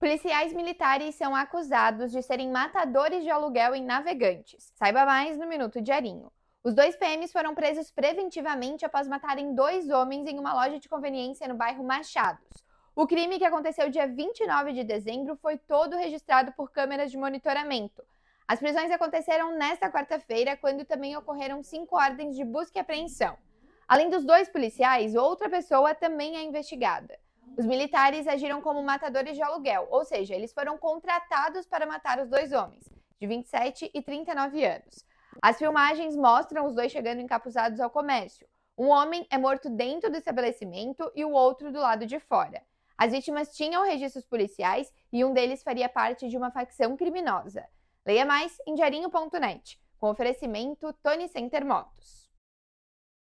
Policiais militares são acusados de serem matadores de aluguel em navegantes. Saiba mais no Minuto Diarinho. Os dois PMs foram presos preventivamente após matarem dois homens em uma loja de conveniência no bairro Machados. O crime, que aconteceu dia 29 de dezembro, foi todo registrado por câmeras de monitoramento. As prisões aconteceram nesta quarta-feira, quando também ocorreram cinco ordens de busca e apreensão. Além dos dois policiais, outra pessoa também é investigada. Os militares agiram como matadores de aluguel, ou seja, eles foram contratados para matar os dois homens, de 27 e 39 anos. As filmagens mostram os dois chegando encapuzados ao comércio. Um homem é morto dentro do estabelecimento e o outro do lado de fora. As vítimas tinham registros policiais e um deles faria parte de uma facção criminosa. Leia mais em diarinho.net, com oferecimento Tony Center Motos.